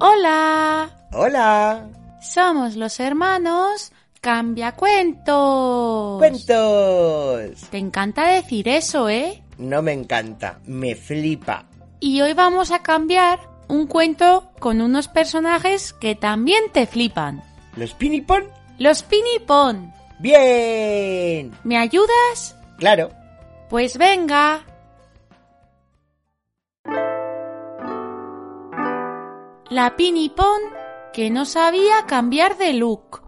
Hola. Hola. Somos los hermanos Cambia Cuentos. Cuentos. Te encanta decir eso, ¿eh? No me encanta, me flipa. Y hoy vamos a cambiar un cuento con unos personajes que también te flipan. ¿Los pinipón? Los Pinipón. Bien. ¿Me ayudas? Claro. Pues venga. La Pinipón que no sabía cambiar de look.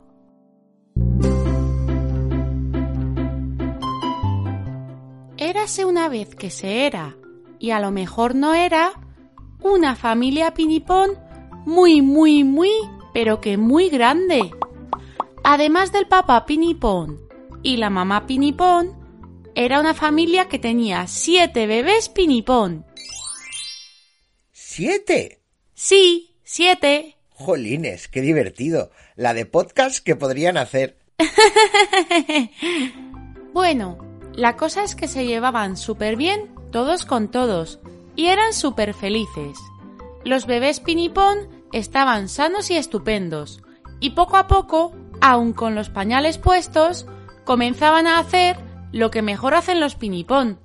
Érase una vez que se era, y a lo mejor no era, una familia Pinipón muy, muy, muy, pero que muy grande. Además del papá Pinipón y la mamá Pinipón, era una familia que tenía siete bebés Pinipón. ¿Siete? Sí, siete. Jolines, qué divertido. La de podcast que podrían hacer. Bueno, la cosa es que se llevaban súper bien todos con todos y eran súper felices. Los bebés Pinipón estaban sanos y estupendos y poco a poco, aun con los pañales puestos, comenzaban a hacer lo que mejor hacen los Pinipón,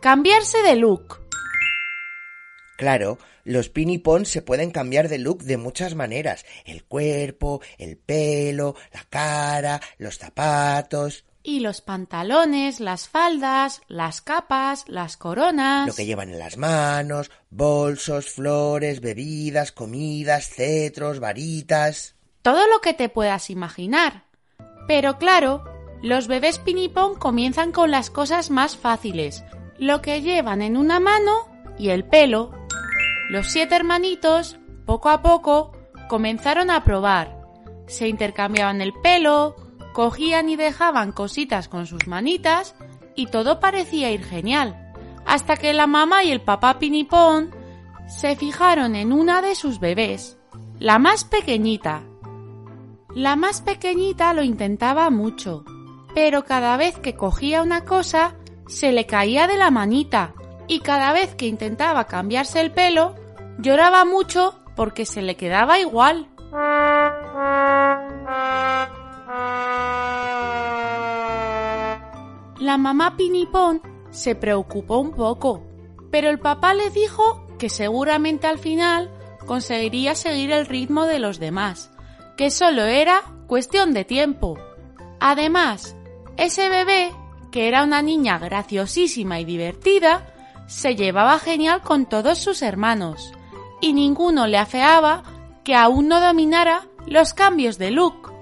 cambiarse de look. Claro, los pinipón se pueden cambiar de look de muchas maneras. El cuerpo, el pelo, la cara, los zapatos, Y los pantalones, las faldas, las capas, las coronas. lo que llevan en las manos, bolsos, flores, bebidas, comidas, cetros, varitas. todo lo que te puedas imaginar. Pero claro, los bebés pinipón comienzan con las cosas más fáciles, lo que llevan en una mano y el pelo. Los siete hermanitos, poco a poco, comenzaron a probar. Se intercambiaban el pelo, cogían y dejaban cositas con sus manitas y todo parecía ir genial. Hasta que la mamá y el papá pinipón se fijaron en una de sus bebés, la más pequeñita, la más pequeñita lo intentaba mucho, pero cada vez que cogía una cosa se le caía de la manita y cada vez que intentaba cambiarse el pelo lloraba mucho porque se le quedaba igual. La mamá Pinipón se preocupó un poco, pero el papá le dijo que seguramente al final conseguiría seguir el ritmo de los demás que solo era cuestión de tiempo. Además, ese bebé, que era una niña graciosísima y divertida, se llevaba genial con todos sus hermanos, y ninguno le afeaba que aún no dominara los cambios de look.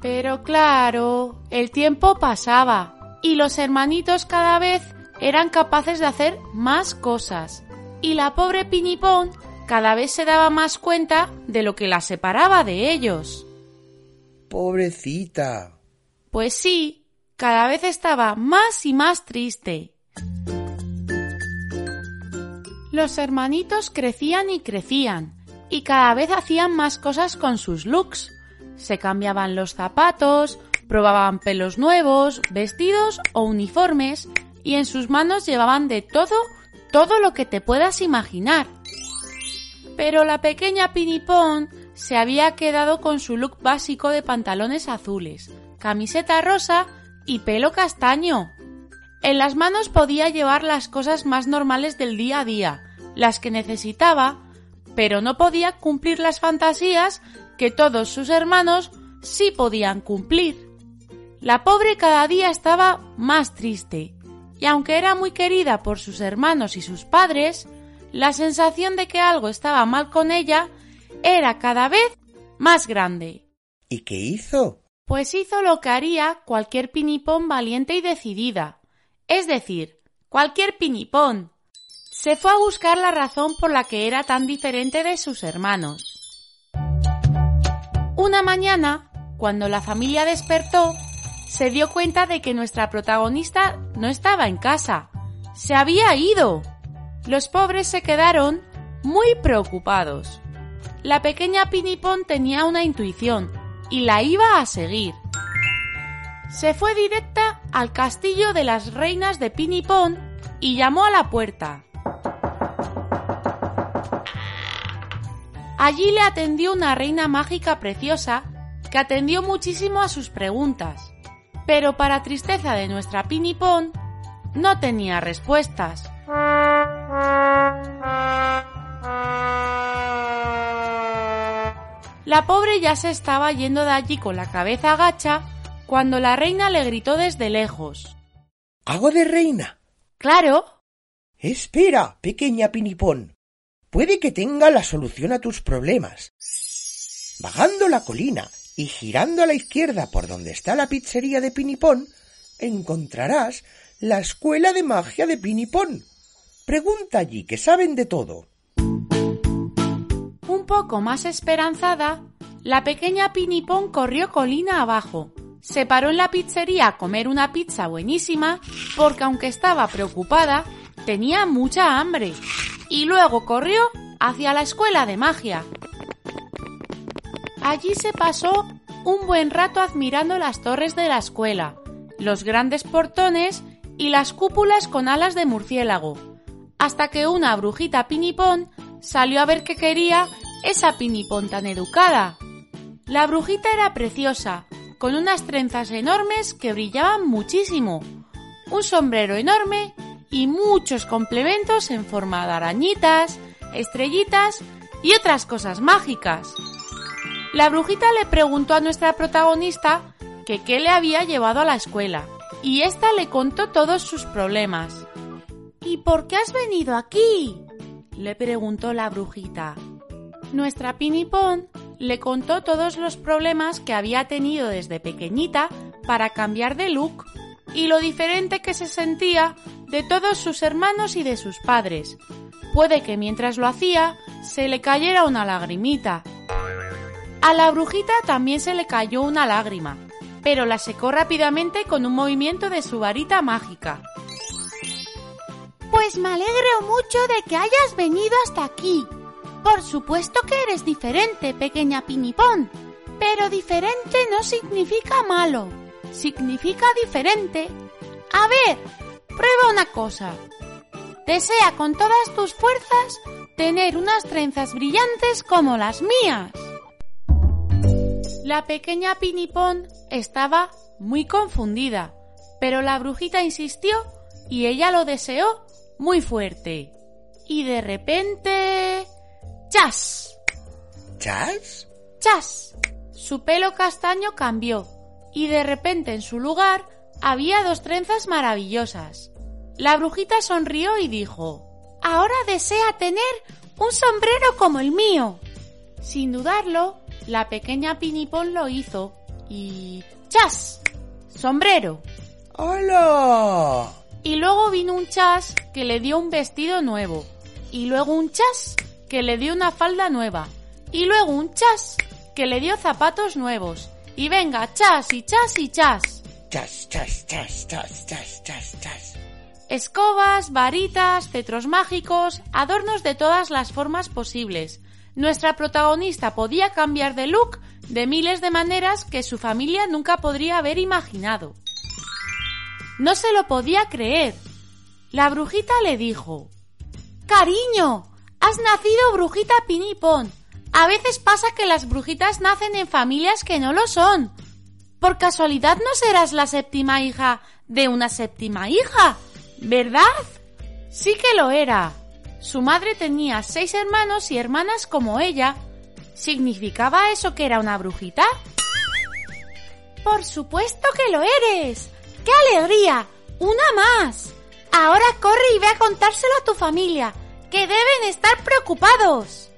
Pero claro, el tiempo pasaba, y los hermanitos cada vez eran capaces de hacer más cosas, y la pobre Pinipón cada vez se daba más cuenta de lo que la separaba de ellos. Pobrecita. Pues sí, cada vez estaba más y más triste. Los hermanitos crecían y crecían, y cada vez hacían más cosas con sus looks. Se cambiaban los zapatos, probaban pelos nuevos, vestidos o uniformes, y en sus manos llevaban de todo, todo lo que te puedas imaginar. Pero la pequeña Pinipón se había quedado con su look básico de pantalones azules, camiseta rosa y pelo castaño. En las manos podía llevar las cosas más normales del día a día, las que necesitaba, pero no podía cumplir las fantasías que todos sus hermanos sí podían cumplir. La pobre cada día estaba más triste, y aunque era muy querida por sus hermanos y sus padres, la sensación de que algo estaba mal con ella era cada vez más grande. ¿Y qué hizo? Pues hizo lo que haría cualquier pinipón valiente y decidida. Es decir, cualquier pinipón. Se fue a buscar la razón por la que era tan diferente de sus hermanos. Una mañana, cuando la familia despertó, se dio cuenta de que nuestra protagonista no estaba en casa. Se había ido. Los pobres se quedaron muy preocupados. La pequeña Pinipón tenía una intuición y la iba a seguir. Se fue directa al castillo de las reinas de Pinipón y llamó a la puerta. Allí le atendió una reina mágica preciosa que atendió muchísimo a sus preguntas, pero para tristeza de nuestra Pinipón, no tenía respuestas. La pobre ya se estaba yendo de allí con la cabeza agacha cuando la reina le gritó desde lejos. ¿Hago de reina? Claro. Espera, pequeña Pinipón. Puede que tenga la solución a tus problemas. Bajando la colina y girando a la izquierda por donde está la pizzería de Pinipón, encontrarás la escuela de magia de Pinipón. Pregunta allí, que saben de todo. Un poco más esperanzada, la pequeña Pinipón corrió colina abajo. Se paró en la pizzería a comer una pizza buenísima porque aunque estaba preocupada, tenía mucha hambre. Y luego corrió hacia la escuela de magia. Allí se pasó un buen rato admirando las torres de la escuela, los grandes portones y las cúpulas con alas de murciélago, hasta que una brujita pinipón salió a ver qué quería esa pinipón tan educada. La brujita era preciosa, con unas trenzas enormes que brillaban muchísimo, un sombrero enorme y muchos complementos en forma de arañitas, estrellitas y otras cosas mágicas. La brujita le preguntó a nuestra protagonista que qué le había llevado a la escuela y ésta le contó todos sus problemas. ¿Y por qué has venido aquí? le preguntó la brujita. Nuestra Pinipón le contó todos los problemas que había tenido desde pequeñita para cambiar de look y lo diferente que se sentía de todos sus hermanos y de sus padres. Puede que mientras lo hacía se le cayera una lagrimita. A la brujita también se le cayó una lágrima, pero la secó rápidamente con un movimiento de su varita mágica. Pues me alegro mucho de que hayas venido hasta aquí. Por supuesto que eres diferente, pequeña Pinipón, pero diferente no significa malo, significa diferente. A ver, prueba una cosa. Desea con todas tus fuerzas tener unas trenzas brillantes como las mías. La pequeña Pinipón estaba muy confundida, pero la brujita insistió y ella lo deseó muy fuerte. Y de repente... ¡Chas! ¿Chas? ¡Chas! Su pelo castaño cambió y de repente en su lugar había dos trenzas maravillosas. La brujita sonrió y dijo, Ahora desea tener un sombrero como el mío. Sin dudarlo, la pequeña Pinipón lo hizo y... ¡Chas! ¡Sombrero! ¡Hola! Y luego vino un chas que le dio un vestido nuevo. Y luego un chas que le dio una falda nueva. Y luego un chas que le dio zapatos nuevos. Y venga, chas y chas y chas. Chas, chas, chas, chas, chas, chas, chas. Escobas, varitas, cetros mágicos, adornos de todas las formas posibles. Nuestra protagonista podía cambiar de look de miles de maneras que su familia nunca podría haber imaginado. No se lo podía creer. La brujita le dijo Cariño, has nacido brujita pinipón. A veces pasa que las brujitas nacen en familias que no lo son. Por casualidad no serás la séptima hija de una séptima hija, ¿verdad? Sí que lo era. Su madre tenía seis hermanos y hermanas como ella. ¿Significaba eso que era una brujita? Por supuesto que lo eres. ¡Qué alegría! ¡Una más! Ahora corre y ve a contárselo a tu familia, que deben estar preocupados.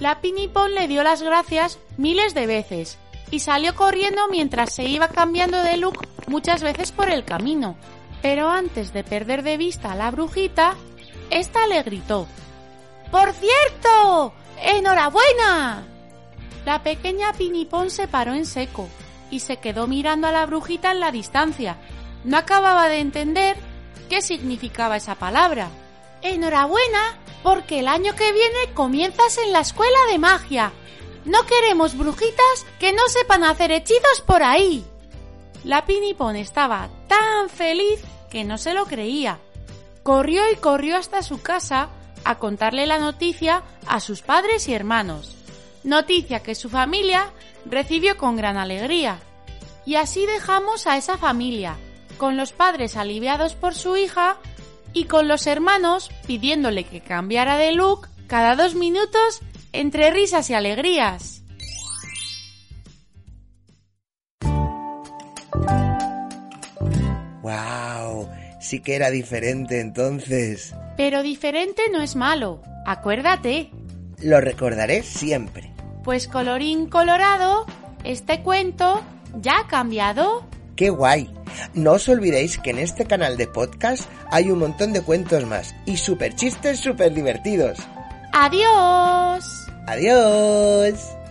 La Pinipón le dio las gracias miles de veces y salió corriendo mientras se iba cambiando de look muchas veces por el camino. Pero antes de perder de vista a la brujita, esta le gritó ¡Por cierto! ¡Enhorabuena! La pequeña Pinipón se paró en seco y se quedó mirando a la brujita en la distancia. No acababa de entender qué significaba esa palabra. Enhorabuena, porque el año que viene comienzas en la escuela de magia. No queremos brujitas que no sepan hacer hechizos por ahí. La Pinipón estaba tan feliz que no se lo creía. Corrió y corrió hasta su casa a contarle la noticia a sus padres y hermanos. noticia que su familia recibió con gran alegría. Y así dejamos a esa familia, con los padres aliviados por su hija y con los hermanos pidiéndole que cambiara de look cada dos minutos entre risas y alegrías. ¡Wow! Sí que era diferente entonces. Pero diferente no es malo, acuérdate. Lo recordaré siempre. Pues colorín colorado, este cuento ya ha cambiado. ¡Qué guay! No os olvidéis que en este canal de podcast hay un montón de cuentos más y super chistes súper divertidos. ¡Adiós! ¡Adiós!